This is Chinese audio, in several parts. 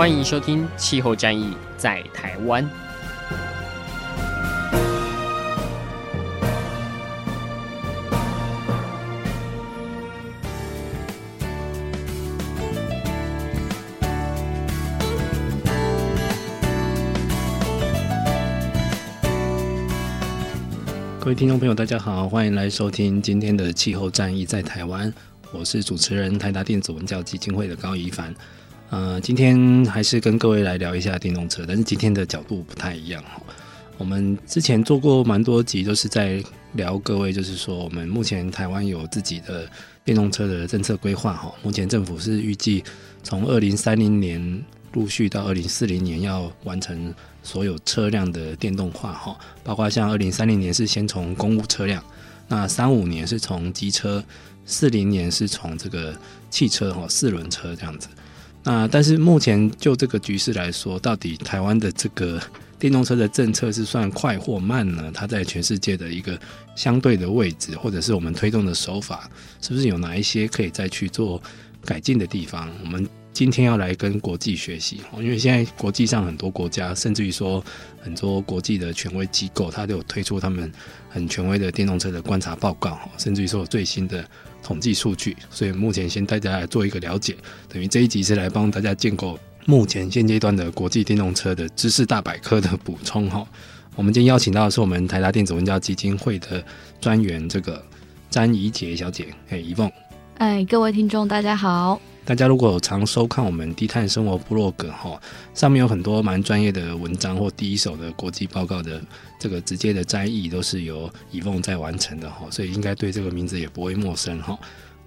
欢迎收听《气候战役在台湾》。各位听众朋友，大家好，欢迎来收听今天的《气候战役在台湾》，我是主持人台达电子文教基金会的高宜凡。呃，今天还是跟各位来聊一下电动车，但是今天的角度不太一样哈。我们之前做过蛮多集，都是在聊各位，就是说我们目前台湾有自己的电动车的政策规划哈。目前政府是预计从二零三零年陆续到二零四零年要完成。所有车辆的电动化哈，包括像二零三零年是先从公务车辆，那三五年是从机车，四零年是从这个汽车哈四轮车这样子。那但是目前就这个局势来说，到底台湾的这个电动车的政策是算快或慢呢？它在全世界的一个相对的位置，或者是我们推动的手法，是不是有哪一些可以再去做改进的地方？我们。今天要来跟国际学习，因为现在国际上很多国家，甚至于说很多国际的权威机构，它都有推出他们很权威的电动车的观察报告，甚至于说最新的统计数据。所以目前先带大家来做一个了解，等于这一集是来帮大家建构目前现阶段的国际电动车的知识大百科的补充哈。我们今天邀请到的是我们台达电子文教基金会的专员，这个詹怡杰小姐，嘿，怡凤，哎，各位听众大家好。大家如果有常收看我们低碳生活部落格哈，上面有很多蛮专业的文章或第一手的国际报告的这个直接的摘译，都是由以凤在完成的哈，所以应该对这个名字也不会陌生哈。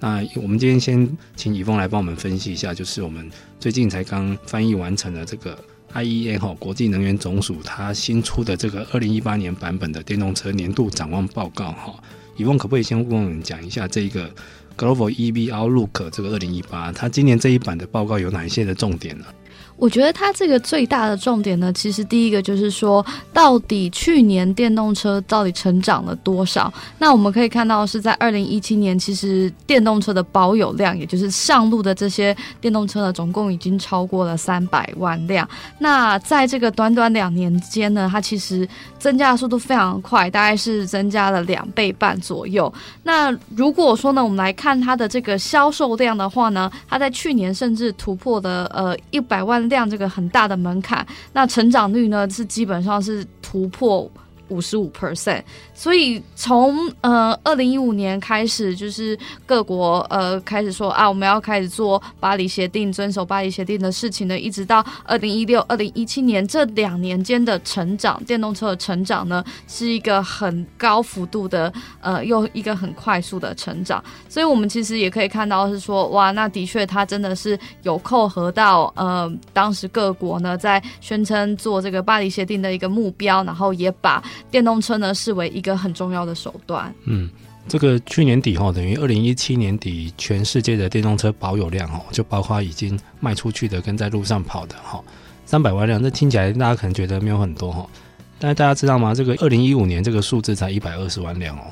那我们今天先请以凤来帮我们分析一下，就是我们最近才刚翻译完成的这个 IEA 哈国际能源总署它新出的这个二零一八年版本的电动车年度展望报告哈。以凤可不可以先跟我们讲一下这一个？Global EV Outlook 这个二零一八，它今年这一版的报告有哪一些的重点呢？我觉得它这个最大的重点呢，其实第一个就是说，到底去年电动车到底成长了多少？那我们可以看到是在二零一七年，其实电动车的保有量，也就是上路的这些电动车呢，总共已经超过了三百万辆。那在这个短短两年间呢，它其实增加的速度非常快，大概是增加了两倍半左右。那如果说呢，我们来看它的这个销售量的话呢，它在去年甚至突破了呃一百万。量这个很大的门槛，那成长率呢是基本上是突破五十五 percent。所以从呃二零一五年开始，就是各国呃开始说啊，我们要开始做巴黎协定，遵守巴黎协定的事情呢，一直到二零一六、二零一七年这两年间的成长，电动车的成长呢，是一个很高幅度的呃，又一个很快速的成长。所以我们其实也可以看到是说，哇，那的确它真的是有扣合到呃当时各国呢在宣称做这个巴黎协定的一个目标，然后也把电动车呢视为一一个。很重要的手段。嗯，这个去年底哈，等于二零一七年底，全世界的电动车保有量哦，就包括已经卖出去的跟在路上跑的哈，三百万辆。这听起来大家可能觉得没有很多哈，但是大家知道吗？这个二零一五年这个数字才一百二十万辆哦，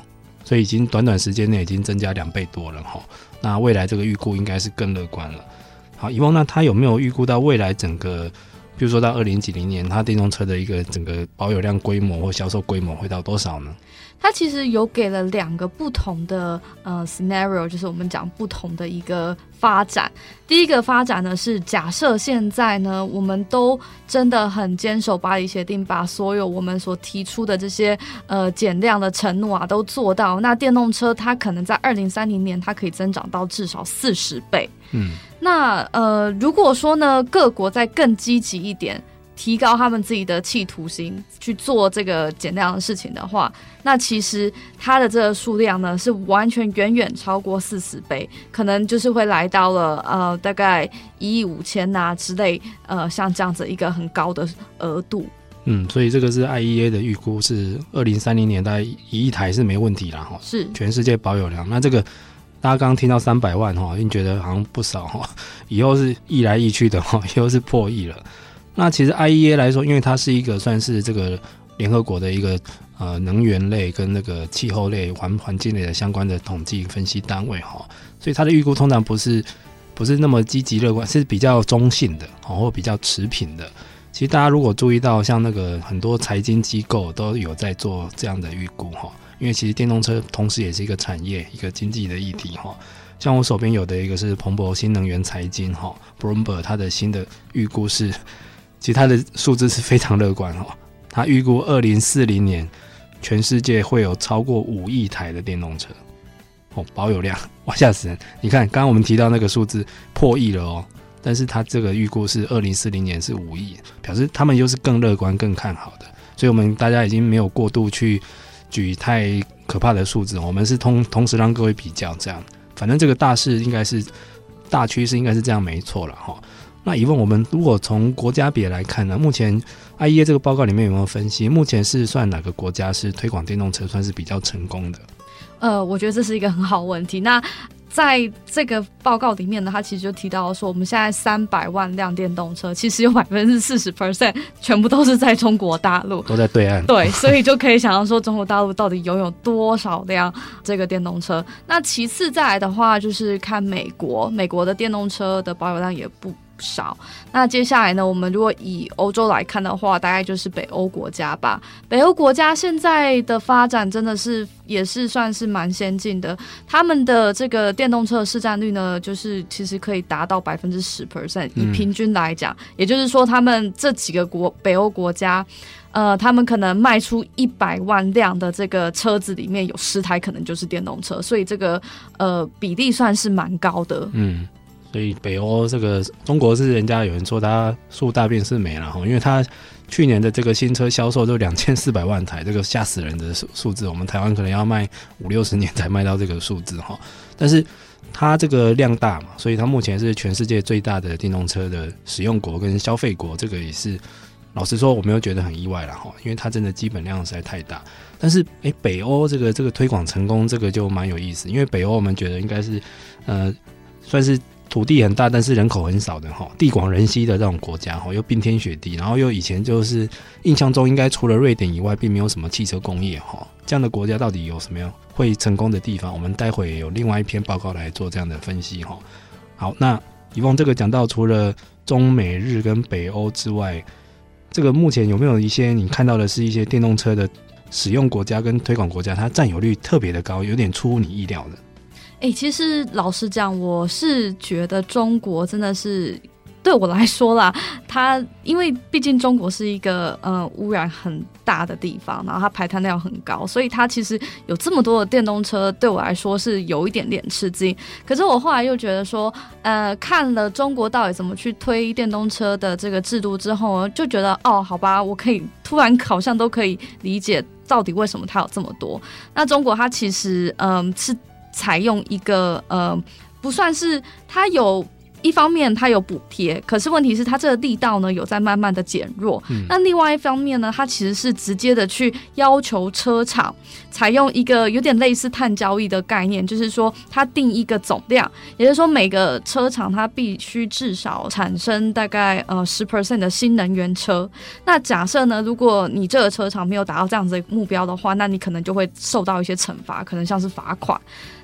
所以已经短短时间内已经增加两倍多了哈。那未来这个预估应该是更乐观了。好，以往，那他有没有预估到未来整个？比如说到二零几零年，它电动车的一个整个保有量规模或销售规模会到多少呢？它其实有给了两个不同的呃 scenario，就是我们讲不同的一个发展。第一个发展呢是假设现在呢我们都真的很坚守巴黎协定，把所有我们所提出的这些呃减量的承诺啊都做到，那电动车它可能在二零三零年它可以增长到至少四十倍。嗯，那呃如果说呢各国再更积极一点。提高他们自己的企图心去做这个减量的事情的话，那其实它的这个数量呢是完全远远超过四十倍，可能就是会来到了呃大概一亿五千呐之类，呃像这样子一个很高的额度。嗯，所以这个是 IEA 的预估是二零三零年大概一亿台是没问题啦哈。是全世界保有量。那这个大家刚刚听到三百万哈，已经觉得好像不少哈，以后是亿来亿去的哈，以后是破亿了。那其实 IEA 来说，因为它是一个算是这个联合国的一个呃能源类跟那个气候类环环境类的相关的统计分析单位哈，所以它的预估通常不是不是那么积极乐观，是比较中性的哦，或比较持平的。其实大家如果注意到，像那个很多财经机构都有在做这样的预估哈，因为其实电动车同时也是一个产业、一个经济的议题哈。像我手边有的一个是彭博新能源财经哈，Bloomberg 它的新的预估是，其实它的数字是非常乐观哈，它预估二零四零年全世界会有超过五亿台的电动车哦，保有量哇吓死人！你看刚刚我们提到那个数字破亿了哦。但是他这个预估是二零四零年是五亿，表示他们又是更乐观、更看好的，所以我们大家已经没有过度去举太可怕的数字，我们是同同时让各位比较这样，反正这个大势应该是大趋势，应该是这样没错了哈。那疑问我们如果从国家别来看呢？目前 IEA 这个报告里面有没有分析？目前是算哪个国家是推广电动车算是比较成功的？呃，我觉得这是一个很好问题。那在这个报告里面呢，他其实就提到说，我们现在三百万辆电动车，其实有百分之四十 percent 全部都是在中国大陆，都在对岸。对，所以就可以想象说，中国大陆到底拥有多少辆这个电动车。那其次再来的话，就是看美国，美国的电动车的保有量也不少。那接下来呢，我们如果以欧洲来看的话，大概就是北欧国家吧。北欧国家现在的发展真的是也是算是蛮先进的，他们的这个电动车的市占率呢，就是其实可以达到百分之十 percent。以平均来讲，嗯、也就是说，他们这几个国北欧国家，呃，他们可能卖出一百万辆的这个车子里面有十台可能就是电动车，所以这个呃比例算是蛮高的。嗯。所以北欧这个中国是人家有人说它树大便是美了哈，因为它去年的这个新车销售就两千四百万台，这个吓死人的数数字，我们台湾可能要卖五六十年才卖到这个数字哈。但是它这个量大嘛，所以它目前是全世界最大的电动车的使用国跟消费国，这个也是老实说我没有觉得很意外了哈，因为它真的基本量实在太大。但是诶，北欧这个这个推广成功，这个就蛮有意思，因为北欧我们觉得应该是呃算是。土地很大，但是人口很少的哈，地广人稀的这种国家哈，又冰天雪地，然后又以前就是印象中应该除了瑞典以外，并没有什么汽车工业哈，这样的国家到底有什么样会成功的地方？我们待会有另外一篇报告来做这样的分析哈。好，那以往这个讲到除了中美日跟北欧之外，这个目前有没有一些你看到的是一些电动车的使用国家跟推广国家，它占有率特别的高，有点出乎你意料的？哎、其实老实讲，我是觉得中国真的是对我来说啦，它因为毕竟中国是一个呃污染很大的地方，然后它排碳量很高，所以它其实有这么多的电动车，对我来说是有一点点吃惊。可是我后来又觉得说，呃，看了中国到底怎么去推电动车的这个制度之后，就觉得哦，好吧，我可以突然好像都可以理解到底为什么它有这么多。那中国它其实嗯、是。采用一个呃，不算是它有一方面它有补贴，可是问题是它这个力道呢有在慢慢的减弱。嗯。那另外一方面呢，它其实是直接的去要求车厂采用一个有点类似碳交易的概念，就是说它定一个总量，也就是说每个车厂它必须至少产生大概呃十 percent 的新能源车。那假设呢，如果你这个车厂没有达到这样子的目标的话，那你可能就会受到一些惩罚，可能像是罚款。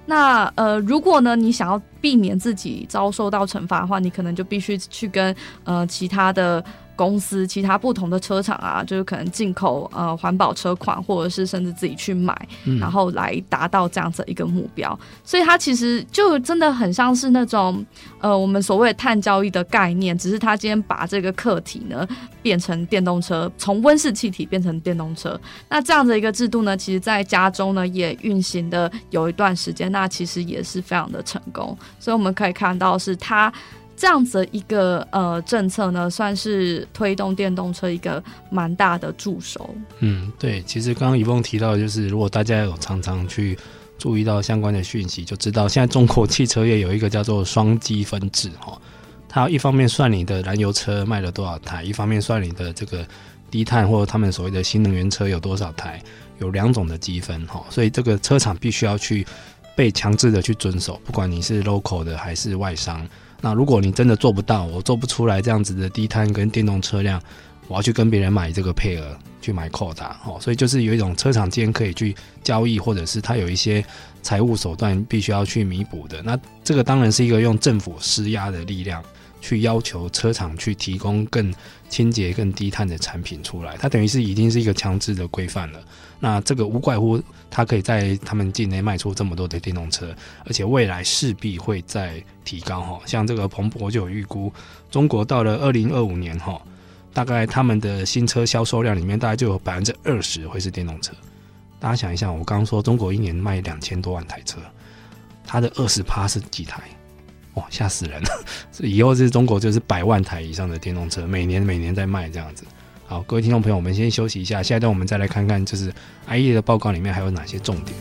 那呃，如果呢，你想要避免自己遭受到惩罚的话，你可能就必须去跟呃其他的。公司其他不同的车厂啊，就是可能进口呃环保车款，或者是甚至自己去买，嗯、然后来达到这样子一个目标。所以它其实就真的很像是那种呃我们所谓的碳交易的概念，只是它今天把这个课题呢变成电动车，从温室气体变成电动车。那这样的一个制度呢，其实在加州呢也运行的有一段时间，那其实也是非常的成功。所以我们可以看到是它。这样子一个呃政策呢，算是推动电动车一个蛮大的助手。嗯，对，其实刚刚一峰提到，就是如果大家有常常去注意到相关的讯息，就知道现在中国汽车业有一个叫做双积分制哈，它一方面算你的燃油车卖了多少台，一方面算你的这个低碳或者他们所谓的新能源车有多少台，有两种的积分哈，所以这个车厂必须要去被强制的去遵守，不管你是 local 的还是外商。那如果你真的做不到，我做不出来这样子的低碳跟电动车辆，我要去跟别人买这个配额，去买 quota 哦，所以就是有一种车厂间可以去交易，或者是他有一些财务手段必须要去弥补的。那这个当然是一个用政府施压的力量，去要求车厂去提供更清洁、更低碳的产品出来，它等于是已经是一个强制的规范了。那这个无怪乎它可以在他们境内卖出这么多的电动车，而且未来势必会再提高哈。像这个彭博就有预估，中国到了二零二五年哈，大概他们的新车销售量里面大概就有百分之二十会是电动车。大家想一下，我刚刚说中国一年卖两千多万台车，它的二十趴是几台？吓死人了！所以后是中国就是百万台以上的电动车，每年每年在卖这样子。好，各位听众朋友，我们先休息一下，下一段我们再来看看，就是 IE 的报告里面还有哪些重点。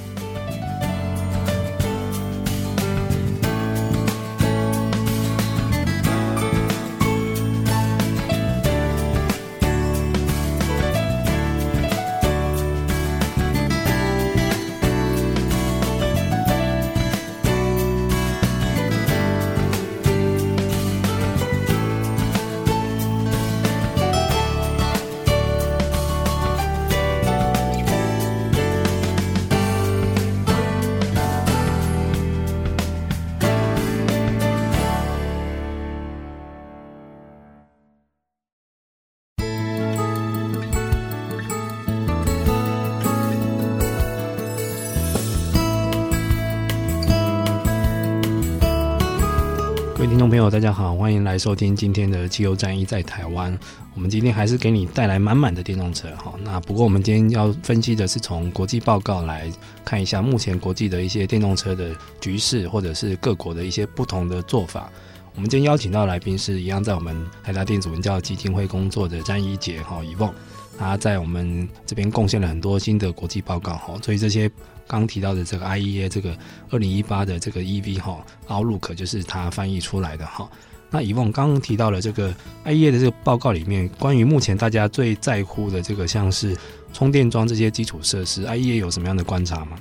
朋友，大家好，欢迎来收听今天的汽油战役在台湾。我们今天还是给你带来满满的电动车哈。那不过我们今天要分析的是从国际报告来看一下目前国际的一些电动车的局势，或者是各国的一些不同的做法。我们今天邀请到来宾是一样在我们台达电子文教基金会工作的詹一杰哈怡凤，他在我们这边贡献了很多新的国际报告哈，所以这些。刚提到的这个 IEA 这个二零一八的这个 EV 哈 Outlook 就是它翻译出来的哈。那以往刚刚提到了这个 IEA 的这个报告里面，关于目前大家最在乎的这个像是充电桩这些基础设施，IEA 有什么样的观察吗？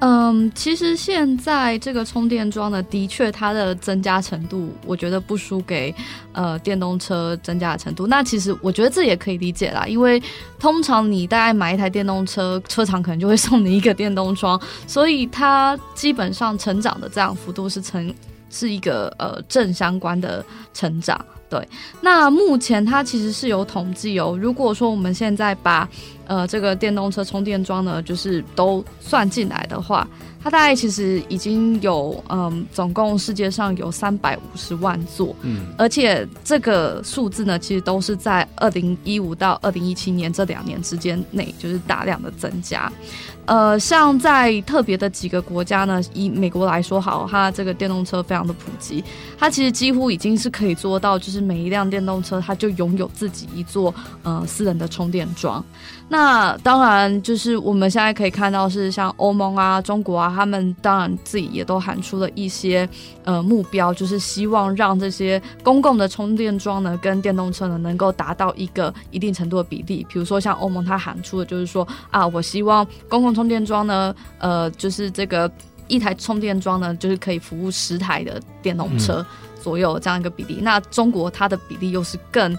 嗯，其实现在这个充电桩呢，的确它的增加程度，我觉得不输给呃电动车增加的程度。那其实我觉得这也可以理解啦，因为通常你大概买一台电动车，车厂可能就会 送你一个电动桩，所以它基本上成长的这样幅度是成是一个呃正相关的成长。对，那目前它其实是有统计哦。如果说我们现在把呃这个电动车充电桩呢，就是都算进来的话，它大概其实已经有嗯，总共世界上有三百五十万座，嗯，而且这个数字呢，其实都是在二零一五到二零一七年这两年之间内，就是大量的增加。呃，像在特别的几个国家呢，以美国来说好，它这个电动车非常的普及，它其实几乎已经是可以做到，就是每一辆电动车它就拥有自己一座呃私人的充电桩。那当然，就是我们现在可以看到，是像欧盟啊、中国啊，他们当然自己也都喊出了一些呃目标，就是希望让这些公共的充电桩呢，跟电动车呢，能够达到一个一定程度的比例。比如说，像欧盟，它喊出的就是说啊，我希望公共充电桩呢，呃，就是这个一台充电桩呢，就是可以服务十台的电动车左右这样一个比例。嗯、那中国它的比例又是更。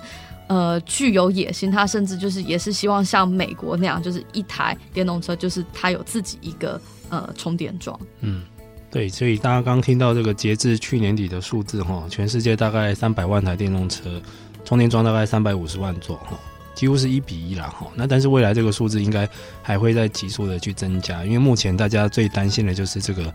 呃，具有野心，他甚至就是也是希望像美国那样，就是一台电动车，就是它有自己一个呃充电桩。嗯，对，所以大家刚听到这个截至去年底的数字哈，全世界大概三百万台电动车，充电桩大概三百五十万座哈，几乎是一比一啦哈。那但是未来这个数字应该还会再急速的去增加，因为目前大家最担心的就是这个。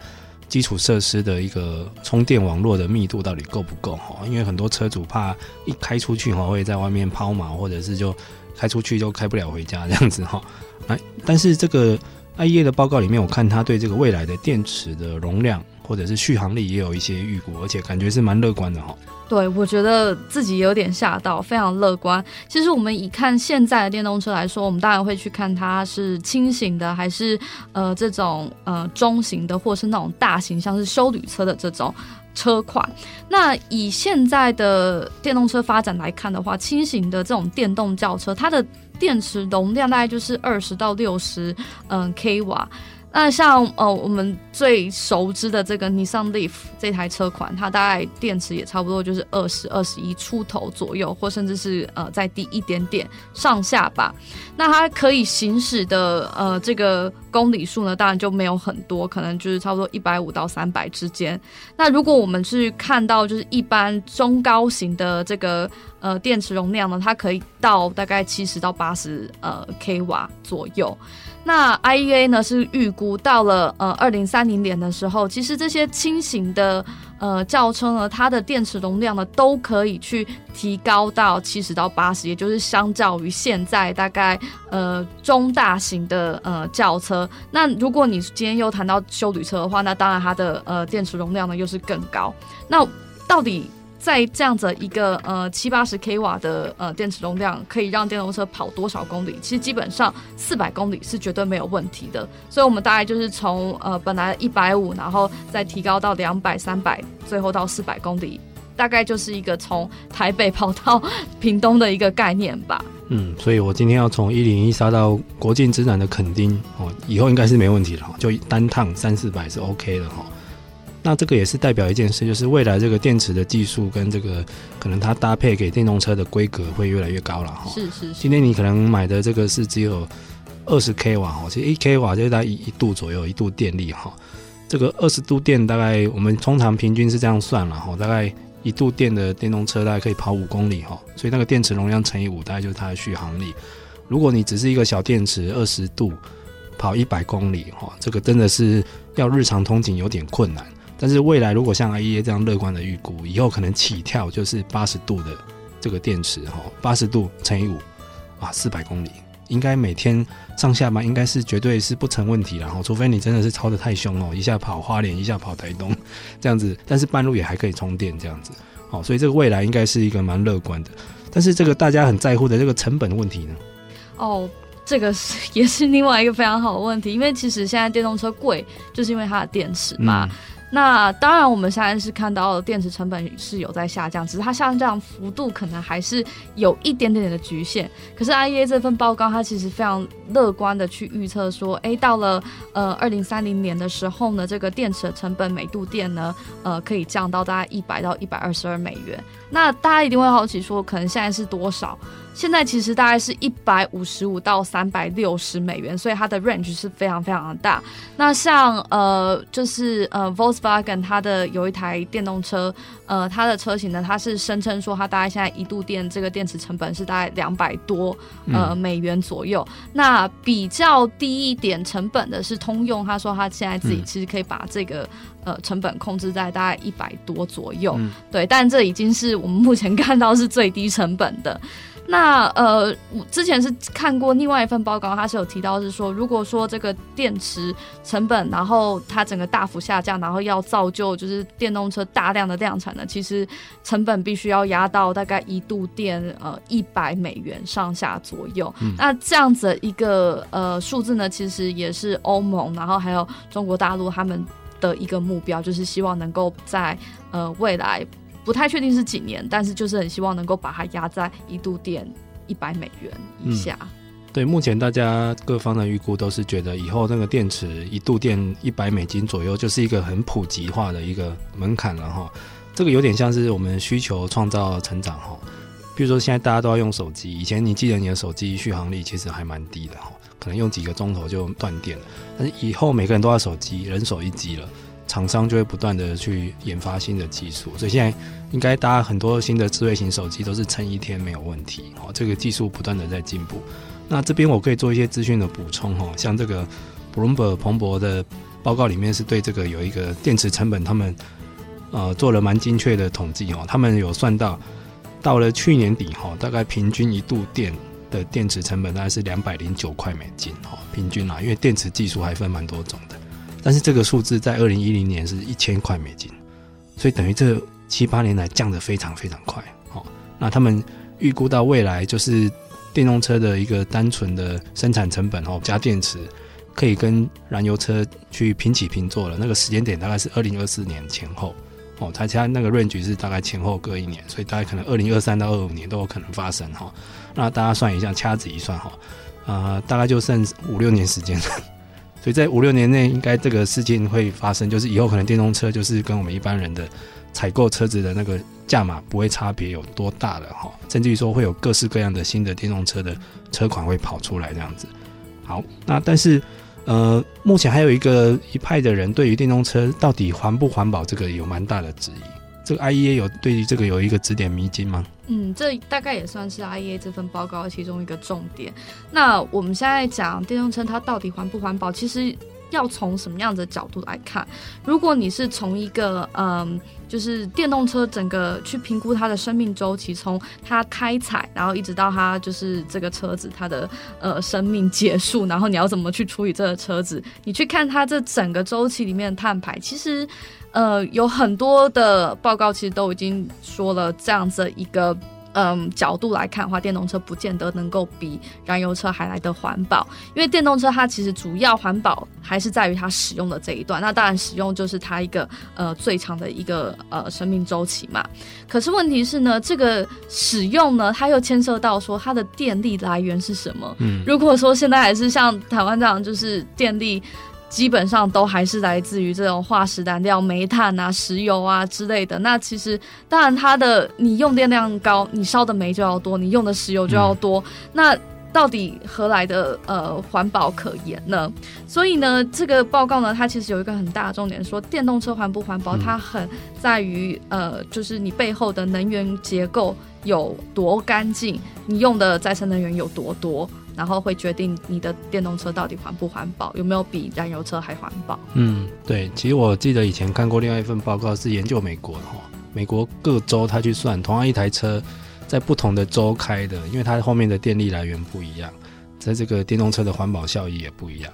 基础设施的一个充电网络的密度到底够不够哈？因为很多车主怕一开出去哈，会在外面抛锚，或者是就开出去就开不了回家这样子哈。哎，但是这个爱叶的报告里面，我看他对这个未来的电池的容量，或者是续航力也有一些预估，而且感觉是蛮乐观的哈。对，我觉得自己有点吓到，非常乐观。其实我们以看现在的电动车来说，我们当然会去看它是轻型的，还是呃这种呃中型的，或是那种大型，像是休旅车的这种车款。那以现在的电动车发展来看的话，轻型的这种电动轿车，它的电池容量大概就是二十到六十嗯 k 瓦。那像呃，我们最熟知的这个 Nissan Leaf 这台车款，它大概电池也差不多就是二十二十一出头左右，或甚至是呃再低一点点上下吧。那它可以行驶的呃这个公里数呢，当然就没有很多，可能就是差不多一百五到三百之间。那如果我们去看到就是一般中高型的这个呃电池容量呢，它可以到大概七十到八十呃 k 瓦左右。那 IEA 呢是预估到了呃二零三零年的时候，其实这些轻型的呃轿车呢，它的电池容量呢都可以去提高到七十到八十，也就是相较于现在大概呃中大型的呃轿车。那如果你今天又谈到休旅车的话，那当然它的呃电池容量呢又是更高。那到底？在这样子一个呃七八十 k 瓦的呃电池容量，可以让电动车跑多少公里？其实基本上四百公里是绝对没有问题的。所以，我们大概就是从呃本来一百五，然后再提高到两百、三百，最后到四百公里，大概就是一个从台北跑到 屏东的一个概念吧。嗯，所以我今天要从一零一杀到国境之南的垦丁哦，以后应该是没问题了，就单趟三四百是 OK 的哈。那这个也是代表一件事，就是未来这个电池的技术跟这个可能它搭配给电动车的规格会越来越高了哈。是是是。今天你可能买的这个是只有二十 k 瓦哈，其实一 k 瓦就是大概一一度左右一度电力哈。这个二十度电大概我们通常平均是这样算了哈，大概一度电的电动车大概可以跑五公里哈，所以那个电池容量乘以五大概就是它的续航力。如果你只是一个小电池，二十度跑一百公里哈，这个真的是要日常通勤有点困难。但是未来如果像 IEA 这样乐观的预估，以后可能起跳就是八十度的这个电池哈，八十度乘以五啊，四百公里，应该每天上下班应该是绝对是不成问题，然后除非你真的是超的太凶哦，一下跑花莲，一下跑台东这样子，但是半路也还可以充电这样子，好，所以这个未来应该是一个蛮乐观的。但是这个大家很在乎的这个成本问题呢？哦，这个是也是另外一个非常好的问题，因为其实现在电动车贵，就是因为它的电池嘛。嗯那当然，我们现在是看到电池成本是有在下降，只是它下降幅度可能还是有一点点的局限。可是 IEA 这份报告，它其实非常乐观的去预测说，哎，到了呃二零三零年的时候呢，这个电池的成本每度电呢，呃，可以降到大概一百到一百二十二美元。那大家一定会好奇说，可能现在是多少？现在其实大概是一百五十五到三百六十美元，所以它的 range 是非常非常的大。那像呃，就是呃，Volkswagen 它的有一台电动车，呃，它的车型呢，它是声称说它大概现在一度电这个电池成本是大概两百多呃美元左右。嗯。那比较低一点成本的是通用，他说他现在自己其实可以把这个。呃，成本控制在大概一百多左右，嗯，对，但这已经是我们目前看到是最低成本的。那呃，我之前是看过另外一份报告，它是有提到是说，如果说这个电池成本，然后它整个大幅下降，然后要造就就是电动车大量的量产呢，其实成本必须要压到大概一度电呃一百美元上下左右。嗯，那这样子一个呃数字呢，其实也是欧盟，然后还有中国大陆他们。的一个目标就是希望能够在呃未来不太确定是几年，但是就是很希望能够把它压在一度电一百美元以下。对，目前大家各方的预估都是觉得以后那个电池一度电一百美金左右就是一个很普及化的一个门槛了哈。这个有点像是我们需求创造成长哈。比如说现在大家都要用手机，以前你记得你的手机续航力其实还蛮低的哈。可能用几个钟头就断电了，但是以后每个人都要手机，人手一机了，厂商就会不断的去研发新的技术，所以现在应该大家很多新的智慧型手机都是撑一天没有问题哦。这个技术不断的在进步。那这边我可以做一些资讯的补充哦，像这个 Bloomberg 彭博的报告里面是对这个有一个电池成本，他们呃做了蛮精确的统计哦，他们有算到到了去年底哈，大概平均一度电。的电池成本大概是两百零九块美金，哈，平均啦，因为电池技术还分蛮多种的，但是这个数字在二零一零年是一千块美金，所以等于这七八年来降得非常非常快。哦，那他们预估到未来就是电动车的一个单纯的生产成本哦，加电池可以跟燃油车去平起平坐了。那个时间点大概是二零二四年前后。哦，他家那个 range 是大概前后各一年，所以大概可能二零二三到二五年都有可能发生哈。那大家算一下，掐指一算哈，呃，大概就剩五六年时间了。所以在五六年内，应该这个事情会发生，就是以后可能电动车就是跟我们一般人的采购车子的那个价码不会差别有多大了哈，甚至于说会有各式各样的新的电动车的车款会跑出来这样子。好，那但是。呃，目前还有一个一派的人对于电动车到底环不环保这个有蛮大的质疑。这个 IEA 有对于这个有一个指点迷津吗？嗯，这大概也算是 IEA 这份报告其中一个重点。那我们现在讲电动车它到底环不环保，其实。要从什么样的角度来看？如果你是从一个嗯，就是电动车整个去评估它的生命周期，从它开采，然后一直到它就是这个车子它的呃生命结束，然后你要怎么去处理这个车子？你去看它这整个周期里面的碳排，其实呃有很多的报告其实都已经说了这样子一个。嗯，角度来看的话，电动车不见得能够比燃油车还来得环保，因为电动车它其实主要环保还是在于它使用的这一段。那当然，使用就是它一个呃最长的一个呃生命周期嘛。可是问题是呢，这个使用呢，它又牵涉到说它的电力来源是什么。嗯，如果说现在还是像台湾这样，就是电力。基本上都还是来自于这种化石燃料、煤炭啊、石油啊之类的。那其实当然，它的你用电量高，你烧的煤就要多，你用的石油就要多。嗯、那到底何来的呃环保可言呢？所以呢，这个报告呢，它其实有一个很大的重点，说电动车环不环保，它很在于呃，就是你背后的能源结构有多干净，你用的再生能源有多多。然后会决定你的电动车到底环不环保，有没有比燃油车还环保？嗯，对。其实我记得以前看过另外一份报告，是研究美国的哈，美国各州他去算，同样一台车在不同的州开的，因为它后面的电力来源不一样，在这个电动车的环保效益也不一样。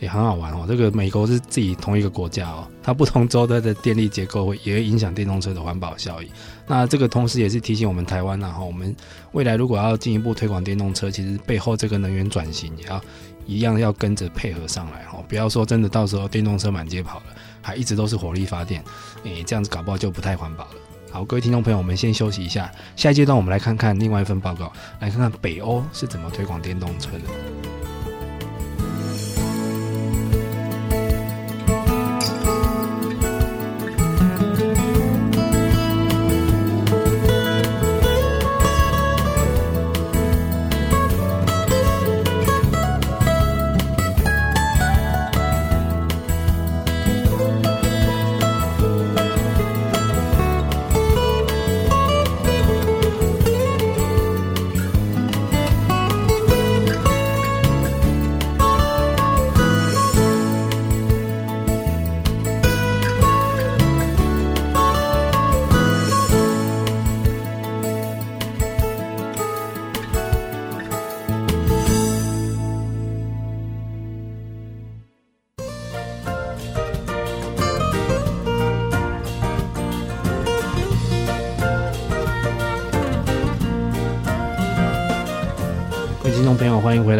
也很好玩哦，这个美国是自己同一个国家哦，它不同州的的电力结构会也会影响电动车的环保效益。那这个同时也是提醒我们台湾呐，哈，我们未来如果要进一步推广电动车，其实背后这个能源转型也要一样要跟着配合上来哈，不要说真的到时候电动车满街跑了，还一直都是火力发电，诶，这样子搞不好就不太环保了。好，各位听众朋友，我们先休息一下，下一阶段我们来看看另外一份报告，来看看北欧是怎么推广电动车的。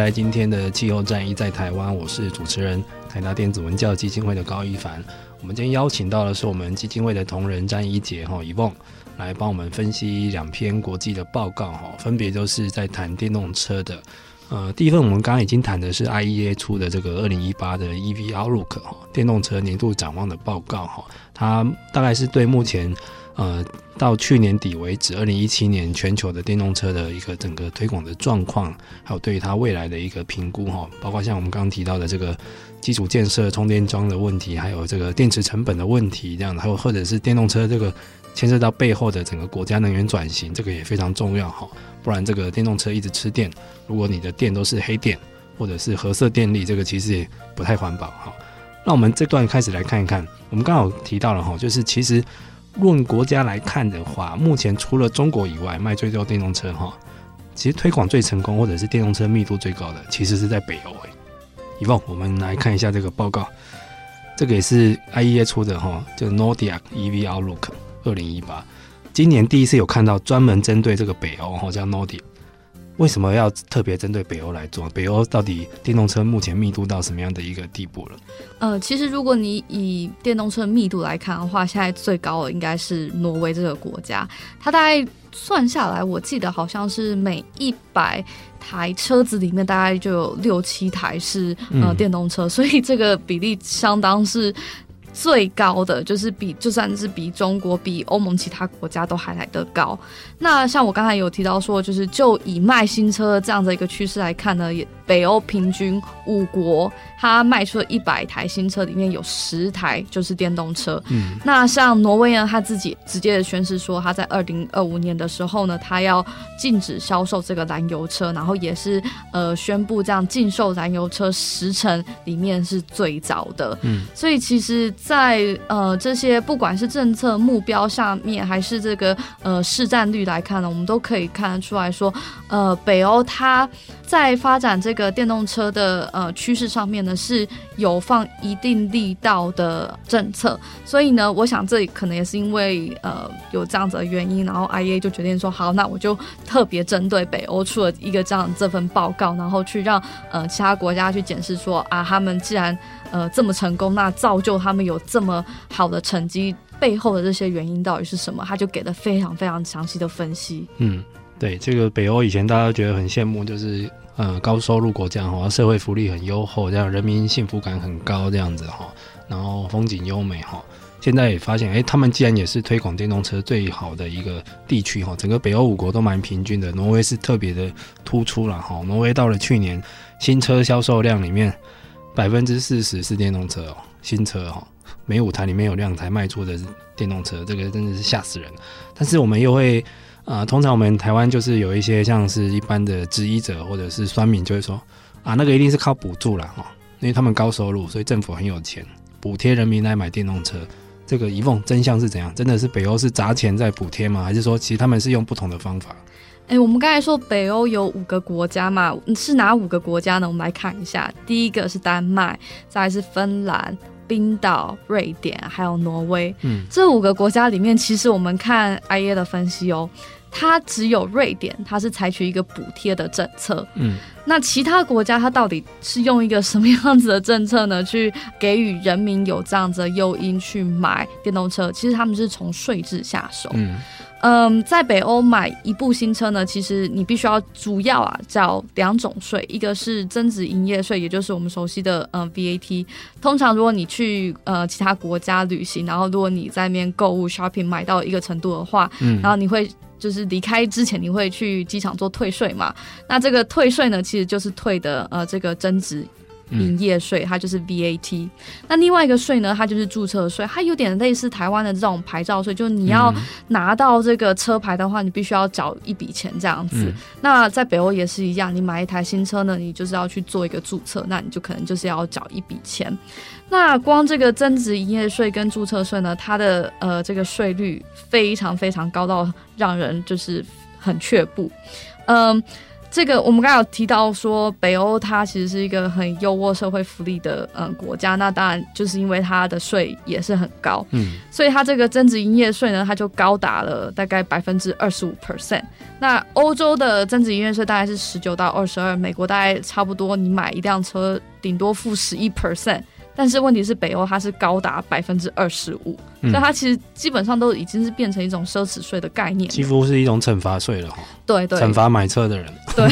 欢迎回来，今天的气候战役在台湾，我是主持人台达电子文教基金会的高一凡。我们今天邀请到的是我们基金会的同仁詹一杰哈，以梦来帮我们分析两篇国际的报告哈，分别都是在谈电动车的。呃，第一份我们刚刚已经谈的是 IEA 出的这个二零一八的 EV Outlook 哈，电动车年度展望的报告哈，它大概是对目前。呃，到去年底为止，二零一七年全球的电动车的一个整个推广的状况，还有对于它未来的一个评估哈，包括像我们刚刚提到的这个基础建设、充电桩的问题，还有这个电池成本的问题，这样，还有或者是电动车这个牵涉到背后的整个国家能源转型，这个也非常重要哈。不然这个电动车一直吃电，如果你的电都是黑电或者是褐色电力，这个其实也不太环保哈。那我们这段开始来看一看，我们刚好提到了哈，就是其实。论国家来看的话，目前除了中国以外，卖最多电动车哈，其实推广最成功或者是电动车密度最高的，其实是在北欧诶。以后我们来看一下这个报告，这个也是 IEA 出的哈，就 Nordic EV Outlook 二零一八，今年第一次有看到专门针对这个北欧哈，叫 Nordic。为什么要特别针对北欧来做？北欧到底电动车目前密度到什么样的一个地步了？呃，其实如果你以电动车密度来看的话，现在最高的应该是挪威这个国家，它大概算下来，我记得好像是每一百台车子里面大概就有六七台是呃电动车，嗯，所以这个比例相当是。最高的就是比就算是比中国、比欧盟其他国家都还来得高。那像我刚才有提到说，就是就以卖新车这样的一个趋势来看呢，也。北欧平均五国，它卖出了一百台新车，里面有十台就是电动车。嗯，那像挪威呢，他自己直接的宣示说，他在二零二五年的时候呢，他要禁止销售这个燃油车，然后也是呃宣布这样禁售燃油车时程里面是最早的。嗯，所以其实在，在呃这些不管是政策目标上面，还是这个呃市占率来看呢，我们都可以看得出来说，呃北欧它在发展这。个电动车的呃趋势上面是有放一定力道的政策，所以呢，我想这里可能也是因为呃有这样子的原因，然后 IA 就决定说好，那我就特别针对北欧出了一个这样这份报告，然后去让呃其他国家去检视说啊，他们既然呃这么成功，那造就他们有这么好的成绩背后的这些原因到底是什么？他就给了非常非常详细的分析。嗯，对，这个北欧以前大家觉得很羡慕，就是。呃，高收入国家哈，社会福利很优厚，这样人民幸福感很高，这样子哈，然后风景优美哈。现在也发现，哎、他们既然也是推广电动车最好的一个地区哈，整个北欧五国都蛮平均的，挪威是特别的突出了哈。挪威到了去年新车销售量里面，百分之四十是电动车哦，新车哈，每五台里面有两台卖出的电动车，这个真的是吓死人。但是我们又会。啊、呃，通常我们台湾就是有一些像是一般的质疑者或者是酸民就会说，啊，那个一定是靠补助啦。哈，因为他们高收入，所以政府很有钱，补贴人民来买电动车。这个疑问真相是怎样？真的是北欧是砸钱在补贴吗？还是说其实他们是用不同的方法？哎、欸，我们刚才说北欧有五个国家嘛，是哪五个国家呢？我们来看一下，第一个是丹麦，再来是芬兰、冰岛、瑞典，还有挪威。嗯，这五个国家里面，其实我们看 IEA 的分析哦。它只有瑞典，它是采取一个补贴的政策。嗯，那其他国家它到底是用一个什么样子的政策呢？去给予人民有这样子的诱因去买电动车？其实他们是从税制下手。嗯嗯，在北欧买一部新车呢，其实你必须要主要啊缴两种税，一个是增值营业税，也就是我们熟悉的嗯 VAT。通常如果你去呃其他国家旅行，然后如果你在那边购物 shopping 买到一个程度的话，嗯，然后你会。就是离开之前，你会去机场做退税嘛？那这个退税呢，其实就是退的呃这个增值营业税，它就是 VAT。那另外一个税呢，它就是注册税，它有点类似台湾的这种牌照税，就是你要拿到这个车牌的话，你必须要缴一笔钱这样子。那在北欧也是一样，你买一台新车呢，你就是要去做一个注册，那你就可能就是要缴一笔钱。那光这个增值营业税跟注册税呢，它的呃这个税率非常非常高到让人就是很却步。嗯，这个我们刚才有提到说，北欧它其实是一个很优渥社会福利的嗯国家，那当然就是因为它的税也是很高，嗯，所以它这个增值营业税呢，它就高达了大概百分之二十五 percent。那欧洲的增值营业税大概是十九到二十二，美国大概差不多，你买一辆车顶多付十一 percent。但是问题是，北欧它是高达百分之二十五，所以它其实基本上都已经是变成一种奢侈税的概念，几乎是一种惩罚税了哈。对对，惩罚买车的人。对，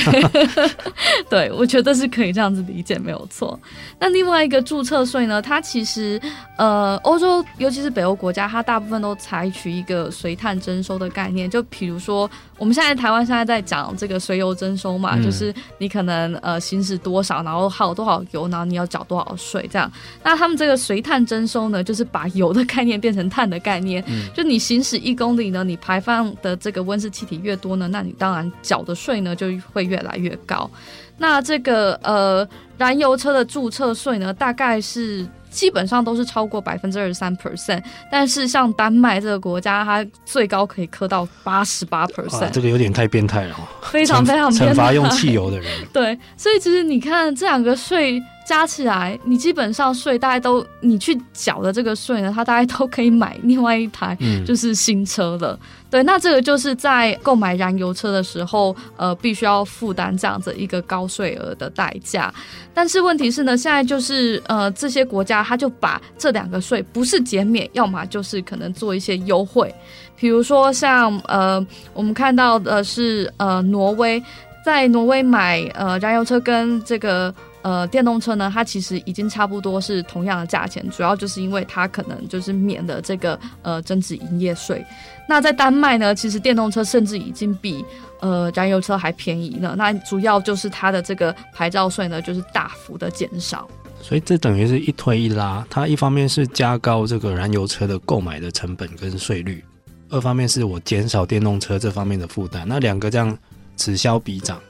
对，我觉得是可以这样子理解，没有错。那另外一个注册税呢？它其实呃，欧洲尤其是北欧国家，它大部分都采取一个随碳征收的概念。就比如说，我们现在台湾现在在讲这个随油征收嘛，嗯、就是你可能呃行驶多少，然后耗多少油，然后你要缴多少税这样。那他们这个随碳征收呢，就是把油的概念变成碳的概念。嗯、就你行驶一公里呢，你排放的这个温室气体越多呢，那你当然缴的税呢就会越来越高。那这个呃燃油车的注册税呢，大概是基本上都是超过百分之二十三 percent。但是像丹麦这个国家，它最高可以磕到八十八 percent。这个有点太变态了，非常非常变态。惩罚用汽油的人。对，所以其实你看这两个税。加起来，你基本上税大概都你去缴的这个税呢，它大概都可以买另外一台就是新车了。嗯对，那这个就是在购买燃油车的时候，呃，必须要负担这样子一个高税额的代价。但是问题是呢，现在就是呃，这些国家他就把这两个税不是减免，要么就是可能做一些优惠。比如说像呃，我们看到的是呃，挪威在挪威买呃燃油车跟这个。呃，电动车呢，它其实已经差不多是同样的价钱，主要就是因为它可能就是免了这个呃增值营业税。那在丹麦呢，其实电动车甚至已经比呃燃油车还便宜了。那主要就是它的这个牌照税呢，就是大幅的减少。所以这等于是一推一拉，它一方面是加高这个燃油车的购买的成本跟税率，二方面是我减少电动车这方面的负担。那两个这样此消彼长。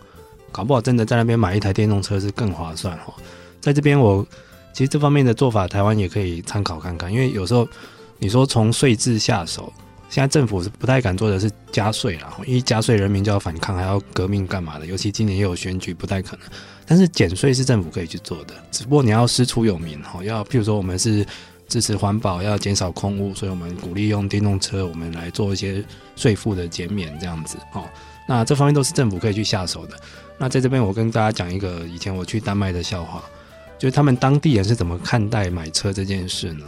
搞不好真的在那边买一台电动车是更划算哈，在这边我其实这方面的做法，台湾也可以参考看看。因为有时候你说从税制下手，现在政府是不太敢做的是加税啦，因为加税人民就要反抗，还要革命干嘛的？尤其今年又有选举，不太可能。但是减税是政府可以去做的，只不过你要师出有名哈，要譬如说我们是支持环保，要减少空污，所以我们鼓励用电动车，我们来做一些税负的减免这样子哦。那这方面都是政府可以去下手的。那在这边，我跟大家讲一个以前我去丹麦的笑话，就是他们当地人是怎么看待买车这件事呢？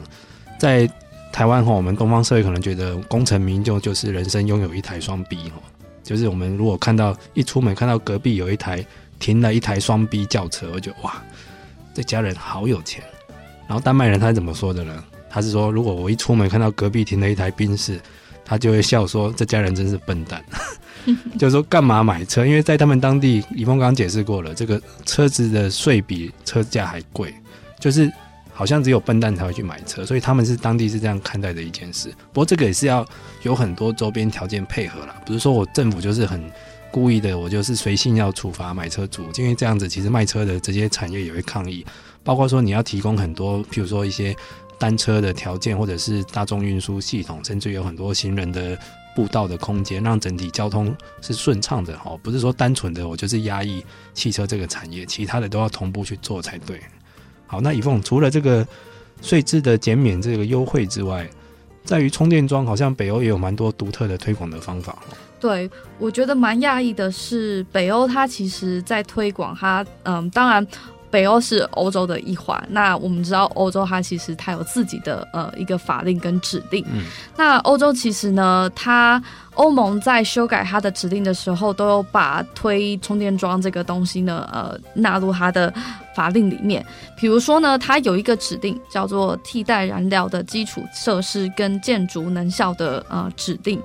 在台湾哈，我们东方社会可能觉得功成名就就是人生拥有一台双 B 哈，就是我们如果看到一出门看到隔壁有一台停了一台双 B 轿车，我觉得哇，这家人好有钱。然后丹麦人他是怎么说的呢？他是说，如果我一出门看到隔壁停了一台宾士，他就会笑说，这家人真是笨蛋。就是说，干嘛买车？因为在他们当地，李峰刚刚解释过了，这个车子的税比车价还贵，就是好像只有笨蛋才会去买车，所以他们是当地是这样看待的一件事。不过这个也是要有很多周边条件配合啦，不是说我政府就是很故意的，我就是随性要处罚买车主，因为这样子其实卖车的这些产业也会抗议，包括说你要提供很多，譬如说一些单车的条件，或者是大众运输系统，甚至有很多行人的。步道的空间，让整体交通是顺畅的哦，不是说单纯的我就是压抑汽车这个产业，其他的都要同步去做才对。好，那以凤除了这个税制的减免这个优惠之外，在于充电桩，好像北欧也有蛮多独特的推广的方法。对，我觉得蛮讶异的是，北欧它其实在推广它，嗯，当然。北欧是欧洲的一环，那我们知道欧洲它其实它有自己的呃一个法令跟指令。嗯，那欧洲其实呢，它欧盟在修改它的指令的时候，都有把推充电桩这个东西呢，呃纳入它的法令里面。比如说呢，它有一个指令叫做替代燃料的基础设施跟建筑能效的呃指令。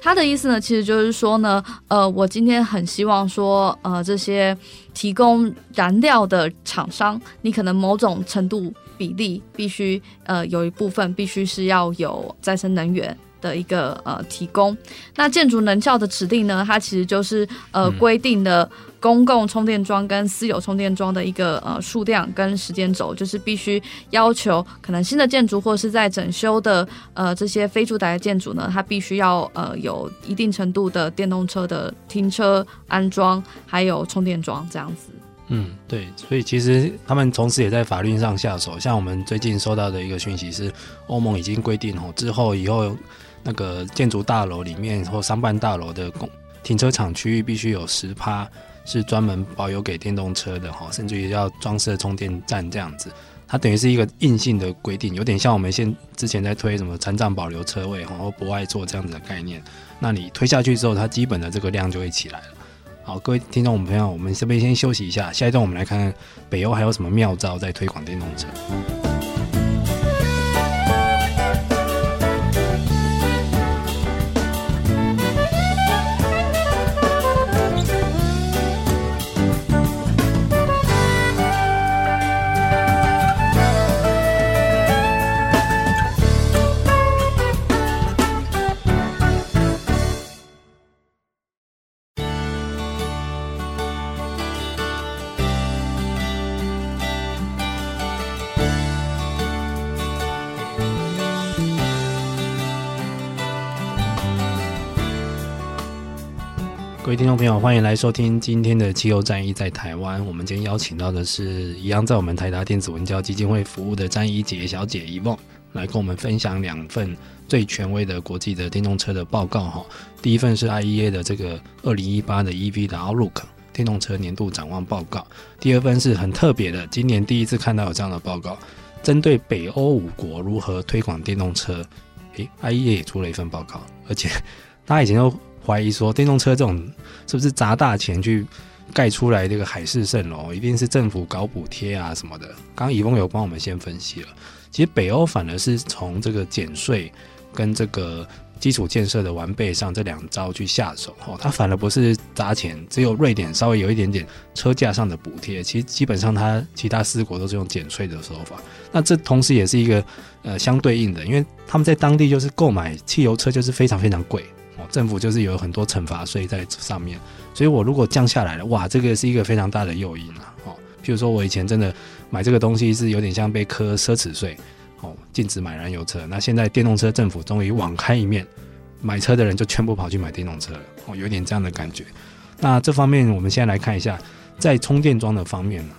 他的意思呢，其实就是说呢，呃，我今天很希望说，呃，这些提供燃料的厂商，你可能某种程度比例必须，呃，有一部分必须是要有再生能源。的一个呃提供，那建筑能效的指定呢，它其实就是呃规定的公共充电桩跟私有充电桩的一个呃数量跟时间轴，就是必须要求可能新的建筑或是在整修的呃这些非住宅的建筑呢，它必须要呃有一定程度的电动车的停车安装，还有充电桩这样子。嗯，对，所以其实他们同时也在法律上下手，像我们最近收到的一个讯息是，欧盟已经规定哦，之后以后。那个建筑大楼里面或商办大楼的公停车场区域必须有十趴是专门保有给电动车的哈，甚至于要装设充电站这样子，它等于是一个硬性的规定，有点像我们现之前在推什么残障保留车位哈或不爱座这样子的概念。那你推下去之后，它基本的这个量就会起来了。好，各位听众朋友，我们这边先休息一下，下一段我们来看看北欧还有什么妙招在推广电动车。各位听众朋友，欢迎来收听今天的气候战役在台湾。我们今天邀请到的是一样在我们台达电子文教基金会服务的詹怡杰小姐怡梦，来跟我们分享两份最权威的国际的电动车的报告哈。第一份是 IEA 的这个二零一八的 EV 的 Outlook 电动车年度展望报告，第二份是很特别的，今年第一次看到有这样的报告，针对北欧五国如何推广电动车，诶，IEA 也出了一份报告，而且大家以前都。怀疑说电动车这种是不是砸大钱去盖出来这个海市蜃楼，一定是政府搞补贴啊什么的。刚刚怡梦有帮我们先分析了，其实北欧反而是从这个减税跟这个基础建设的完备上这两招去下手哦，它反而不是砸钱，只有瑞典稍微有一点点车价上的补贴，其实基本上它其他四国都是用减税的手法。那这同时也是一个呃相对应的，因为他们在当地就是购买汽油车就是非常非常贵。政府就是有很多惩罚税在上面，所以我如果降下来了，哇，这个是一个非常大的诱因啊！哦，譬如说我以前真的买这个东西是有点像被科奢侈税，哦，禁止买燃油车。那现在电动车政府终于网开一面，买车的人就全部跑去买电动车了，哦，有点这样的感觉。那这方面我们先来看一下，在充电桩的方面呢。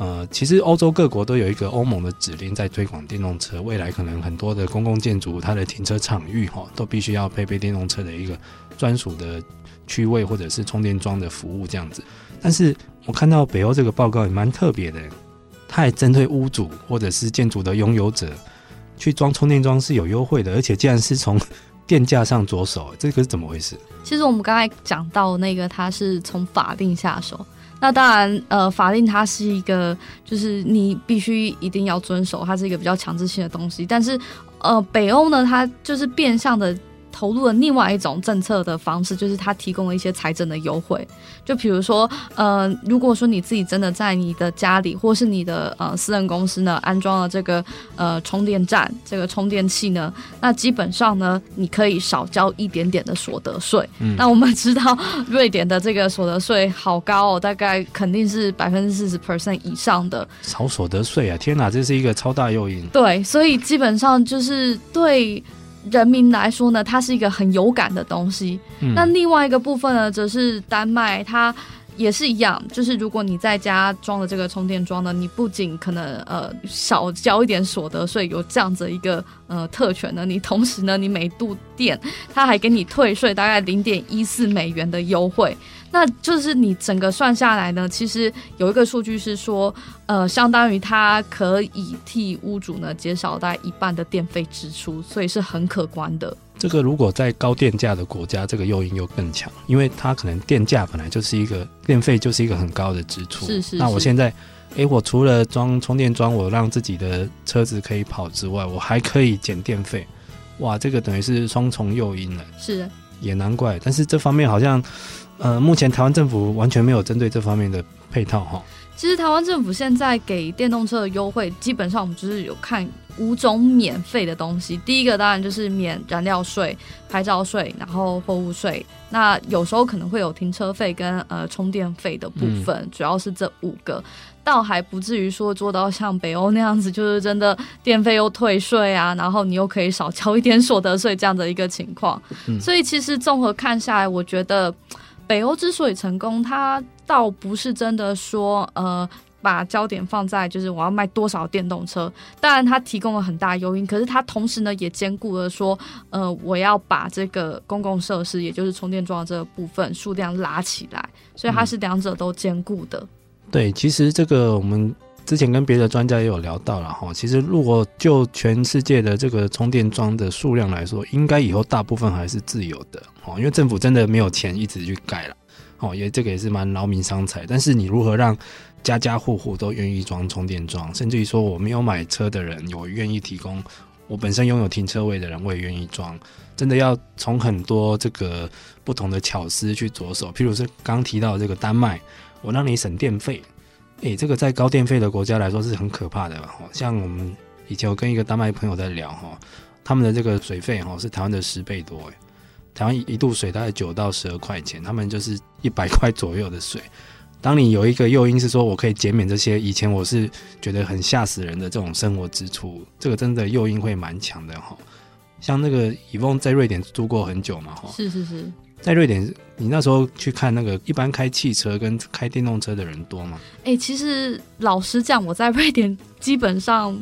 呃，其实欧洲各国都有一个欧盟的指令在推广电动车，未来可能很多的公共建筑，它的停车场域哈，都必须要配备电动车的一个专属的区位或者是充电桩的服务这样子。但是我看到北欧这个报告也蛮特别的，它还针对屋主或者是建筑的拥有者去装充电桩是有优惠的，而且竟然是从电价上着手，这个是怎么回事？其实我们刚才讲到那个，它是从法定下手。那当然，呃，法令它是一个，就是你必须一定要遵守，它是一个比较强制性的东西。但是，呃，北欧呢，它就是变相的。投入了另外一种政策的方式，就是它提供了一些财政的优惠。就比如说，呃，如果说你自己真的在你的家里或是你的呃私人公司呢安装了这个呃充电站、这个充电器呢，那基本上呢，你可以少交一点点的所得税。嗯。那我们知道瑞典的这个所得税好高哦，大概肯定是百分之四十 percent 以上的。少所得税啊！天哪，这是一个超大诱因。对，所以基本上就是对。人民来说呢，它是一个很有感的东西。嗯。那另外一个部分呢，则是丹麦，它也是一样，就是如果你在家装了这个充电桩呢，你不仅可能呃少交一点所得税，有这样子一个呃特权呢，你同时呢，你每度电它还给你退税大概零点一四美元的优惠。那就是你整个算下来呢，其实有一个数据是说，呃，相当于它可以替屋主呢减少大概一半的电费支出，所以是很可观的。这个如果在高电价的国家，这个诱因又更强，因为它可能电价本来就是一个电费就是一个很高的支出。是是是。那我现在，诶，我除了装充电桩，我让自己的车子可以跑之外，我还可以减电费，哇，这个等于是双重诱因了。是。也难怪，但是这方面好像。呃，目前台湾政府完全没有针对这方面的配套哈。其实台湾政府现在给电动车的优惠，基本上我们就是有看五种免费的东西。第一个当然就是免燃料税、牌照税，然后货物税。那有时候可能会有停车费跟呃充电费的部分，嗯，主要是这五个，倒还不至于说做到像北欧那样子，就是真的电费又退税啊，然后你又可以少交一点所得税这样的一个情况。嗯，所以其实综合看下来，我觉得。北欧之所以成功，它倒不是真的说，呃，把焦点放在就是我要卖多少电动车。当然，它提供了很大诱因，可是它同时呢也兼顾了说，呃，我要把这个公共设施，也就是充电桩这个部分数量拉起来，所以它是两者都兼顾的。嗯。对，其实这个我们。之前跟别的专家也有聊到了哈，其实如果就全世界的这个充电桩的数量来说，应该以后大部分还是自有的哦，因为政府真的没有钱一直去盖了哦，也这个也是蛮劳民伤财。但是你如何让家家户户都愿意装充电桩，甚至于说我没有买车的人，我愿意提供，我本身拥有停车位的人，我也愿意装，真的要从很多这个不同的巧思去着手，譬如是刚提到这个丹麦，我让你省电费。诶、这个在高电费的国家来说是很可怕的哈。像我们以前我跟一个丹麦朋友在聊哈，他们的这个水费哈是台湾的十倍多诶。台湾一度水大概九到十二块钱，他们就是一百块左右的水。当你有一个诱因是说我可以减免这些以前我是觉得很吓死人的这种生活支出，这个真的诱因会蛮强的哈。像那个以翁在瑞典住过很久嘛，哈，是是是，在瑞典，你那时候去看那个一般开汽车跟开电动车的人多吗？哎、欸，其实老实讲，我在瑞典基本上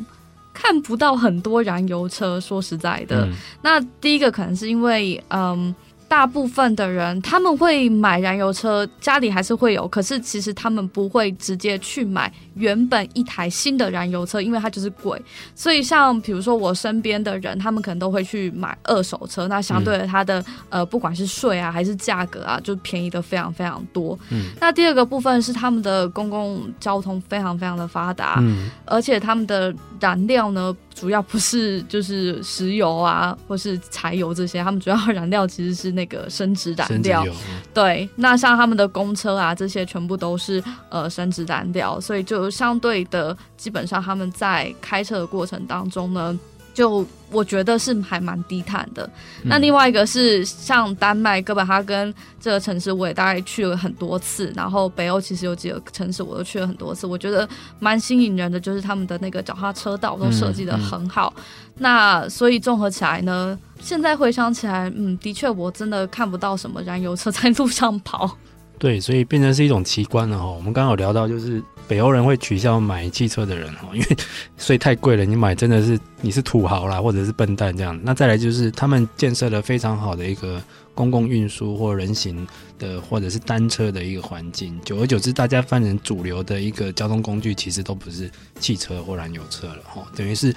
看不到很多燃油车。说实在的，嗯、那第一个可能是因为，嗯。大部分的人他们会买燃油车，家里还是会有，可是其实他们不会直接去买原本一台新的燃油车，因为它就是贵。所以像比如说我身边的人，他们可能都会去买二手车，那相对的它的、嗯、呃不管是税啊还是价格啊，就便宜的非常非常多。嗯，那第二个部分是他们的公共交通非常非常的发达，嗯，而且他们的燃料呢。主要不是就是石油啊，或是柴油这些，他们主要燃料其实是那个生质燃料。对，那像他们的公车啊，这些全部都是呃生质燃料，所以就相对的，基本上他们在开车的过程当中呢。就我觉得是还蛮低碳的。那另外一个是像丹麦哥本哈根这个城市，我也大概去了很多次。然后北欧其实有几个城市我都去了很多次，我觉得蛮吸引人的，就是他们的那个脚踏车道都设计的很好。嗯嗯、那所以综合起来呢，现在回想起来，嗯，的确我真的看不到什么燃油车在路上跑。对，所以变成是一种奇观了哈。我们刚刚有聊到，就是北欧人会取笑买汽车的人哈，因为 税太贵了，你买真的是你是土豪啦，或者是笨蛋这样。那再来就是他们建设了非常好的一个公共运输或人行的或者是单车的一个环境，久而久之，大家犯人主流的一个交通工具其实都不是汽车或燃油车了哈，等于是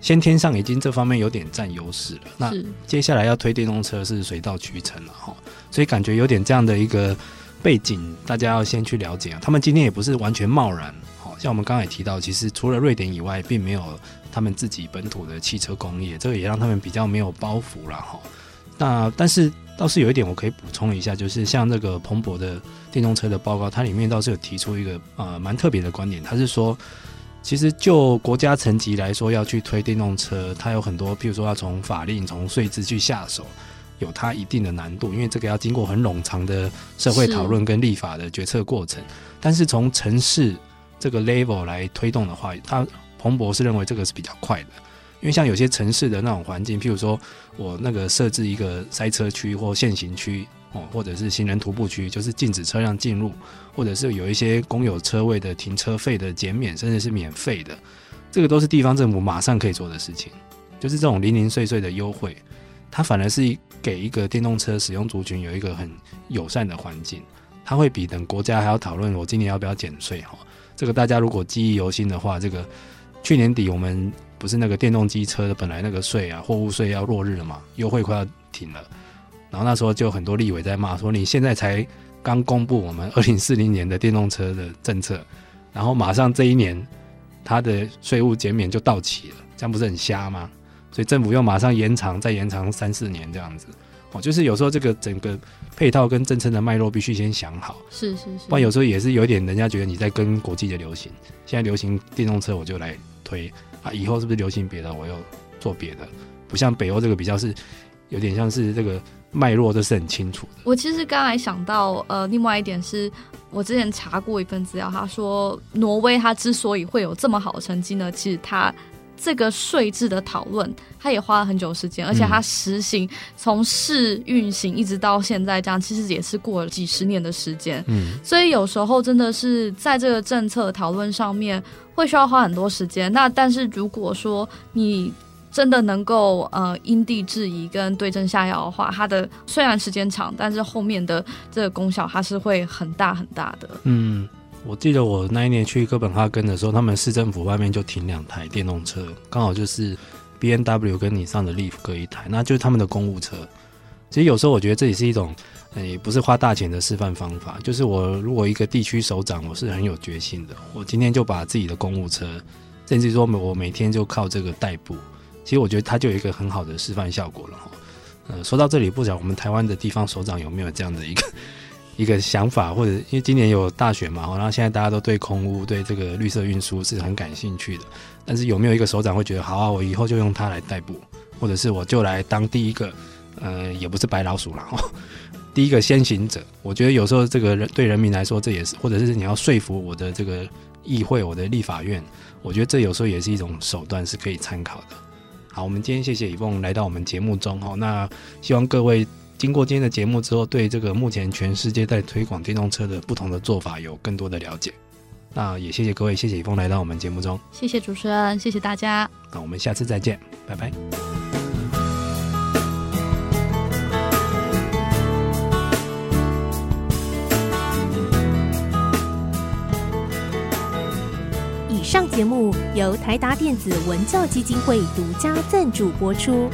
先天上已经这方面有点占优势了。那接下来要推电动车是水到渠成了哈，所以感觉有点这样的一个。背景大家要先去了解啊，他们今天也不是完全贸然，好像我们刚才提到，其实除了瑞典以外，并没有他们自己本土的汽车工业，这个也让他们比较没有包袱了哈。那但是倒是有一点我可以补充一下，就是像这个彭博的电动车的报告，它里面倒是有提出一个呃蛮特别的观点，它是说，其实就国家层级来说，要去推电动车，它有很多，譬如说要从法令、从税制去下手。有它一定的难度，因为这个要经过很冗长的社会讨论跟立法的决策过程。是但是从城市这个 level 来推动的话，他彭博是认为这个是比较快的。因为像有些城市的那种环境，譬如说我那个设置一个塞车区或限行区哦，或者是行人徒步区，就是禁止车辆进入，或者是有一些公有车位的停车费的减免，甚至是免费的，这个都是地方政府马上可以做的事情，就是这种零零碎碎的优惠。它反而是给一个电动车使用族群有一个很友善的环境，它会比等国家还要讨论我今年要不要减税哈。这个大家如果记忆犹新的话，这个去年底我们不是那个电动机车的本来那个税啊，货物税要落日了嘛，优惠快要停了，然后那时候就很多立委在骂说，你现在才刚公布我们二零四零年的电动车的政策，然后马上这一年它的税务减免就到期了，这样不是很瞎吗？所以政府又马上延长，再延长三四年这样子，哦，就是有时候这个整个配套跟政策的脉络必须先想好，是是是，不然有时候也是有点人家觉得你在跟国际的流行，现在流行电动车我就来推啊，以后是不是流行别的我又做别的，不像北欧这个比较是有点像是这个脉络都是很清楚的。我其实刚才想到，呃，另外一点是我之前查过一份资料，他说挪威它之所以会有这么好的成绩呢，其实它。这个税制的讨论，它也花了很久时间，而且它实行从试运行一直到现在这样，其实也是过了几十年的时间。嗯，所以有时候真的是在这个政策讨论上面会需要花很多时间。那但是如果说你真的能够呃因地制宜跟对症下药的话，它的虽然时间长，但是后面的这个功效它是会很大很大的。嗯。我记得我那一年去哥本哈根的时候，他们市政府外面就停两台电动车，刚好就是 B N W 跟你上的 Leaf 各一台，那就是他们的公务车。其实有时候我觉得这也是一种，也不是花大钱的示范方法。就是我如果一个地区首长，我是很有决心的，我今天就把自己的公务车，甚至说我每天就靠这个代步，其实我觉得它就有一个很好的示范效果了哈。呃，说到这里，不知道我们台湾的地方首长有没有这样的一个。一个想法，或者因为今年有大选嘛，然后现在大家都对空屋、对这个绿色运输是很感兴趣的。但是有没有一个首长会觉得，好啊，我以后就用它来代步，或者是我就来当第一个，呃，也不是白老鼠了，第一个先行者。我觉得有时候这个人对人民来说，这也是，或者是你要说服我的这个议会、我的立法院，我觉得这有时候也是一种手段，是可以参考的。好，我们今天谢谢以凤来到我们节目中哈。那希望各位经过今天的节目之后，对这个目前全世界在推广电动车的不同的做法有更多的了解。那也谢谢各位，谢谢以峰来到我们节目中。谢谢主持人，谢谢大家。那我们下次再见，拜拜。以上节目由台达电子文教基金会独家赞助播出。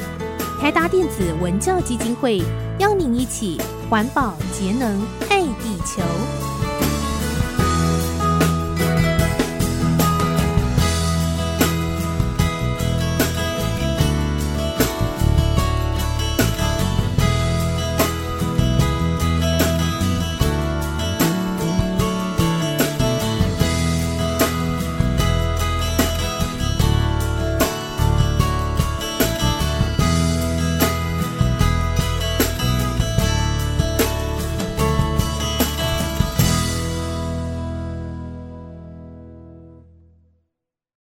台达电子文教基金会邀您一起环保节能爱地球。